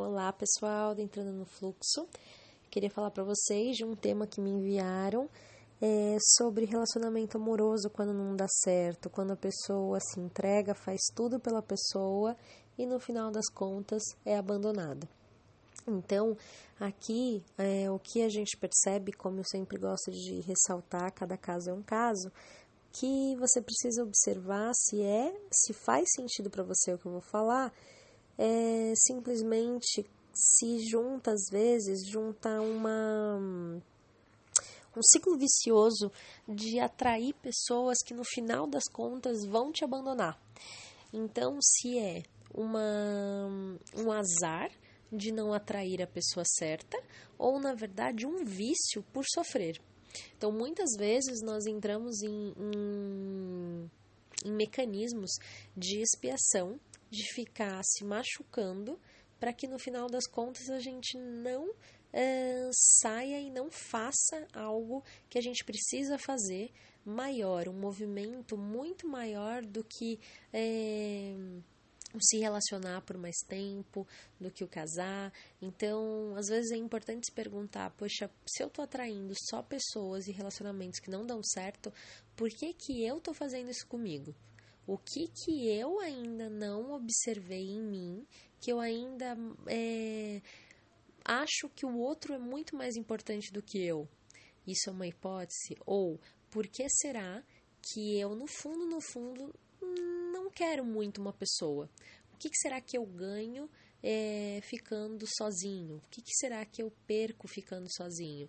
Olá, pessoal, entrando no fluxo. Queria falar para vocês de um tema que me enviaram é, sobre relacionamento amoroso quando não dá certo, quando a pessoa se entrega, faz tudo pela pessoa e no final das contas é abandonada. Então, aqui é, o que a gente percebe, como eu sempre gosto de ressaltar, cada caso é um caso, que você precisa observar se é, se faz sentido para você o que eu vou falar é, simplesmente se junta às vezes, junta uma um ciclo vicioso de atrair pessoas que no final das contas vão te abandonar. Então, se é uma, um azar de não atrair a pessoa certa, ou na verdade um vício por sofrer. Então, muitas vezes nós entramos em, em, em mecanismos de expiação de ficar se machucando para que no final das contas a gente não é, saia e não faça algo que a gente precisa fazer maior, um movimento muito maior do que é, se relacionar por mais tempo, do que o casar. Então, às vezes é importante se perguntar: poxa, se eu tô atraindo só pessoas e relacionamentos que não dão certo, por que, que eu tô fazendo isso comigo? O que que eu ainda não observei em mim, que eu ainda é, acho que o outro é muito mais importante do que eu. Isso é uma hipótese? Ou por que será que eu, no fundo, no fundo, não quero muito uma pessoa? O que, que será que eu ganho é, ficando sozinho? O que, que será que eu perco ficando sozinho?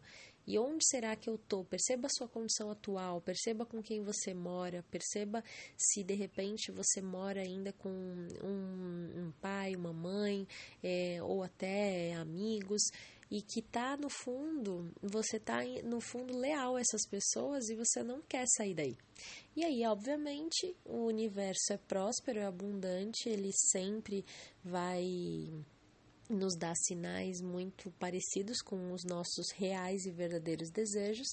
E onde será que eu tô? Perceba a sua condição atual, perceba com quem você mora, perceba se de repente você mora ainda com um, um pai, uma mãe, é, ou até amigos, e que tá no fundo, você tá no fundo leal a essas pessoas e você não quer sair daí. E aí, obviamente, o universo é próspero, é abundante, ele sempre vai nos dá sinais muito parecidos com os nossos reais e verdadeiros desejos,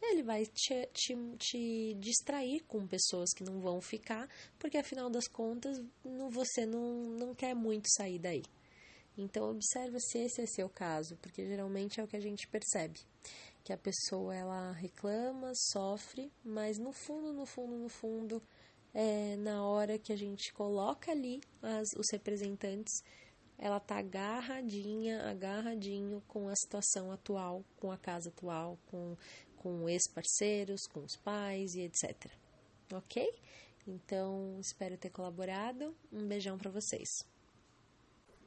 ele vai te, te, te, distrair com pessoas que não vão ficar, porque afinal das contas não, você não, não quer muito sair daí. Então observe se esse é seu caso, porque geralmente é o que a gente percebe, que a pessoa ela reclama, sofre, mas no fundo, no fundo, no fundo, é, na hora que a gente coloca ali as, os representantes ela tá agarradinha, agarradinho com a situação atual, com a casa atual, com, com ex-parceiros, com os pais e etc. Ok? Então, espero ter colaborado. Um beijão para vocês.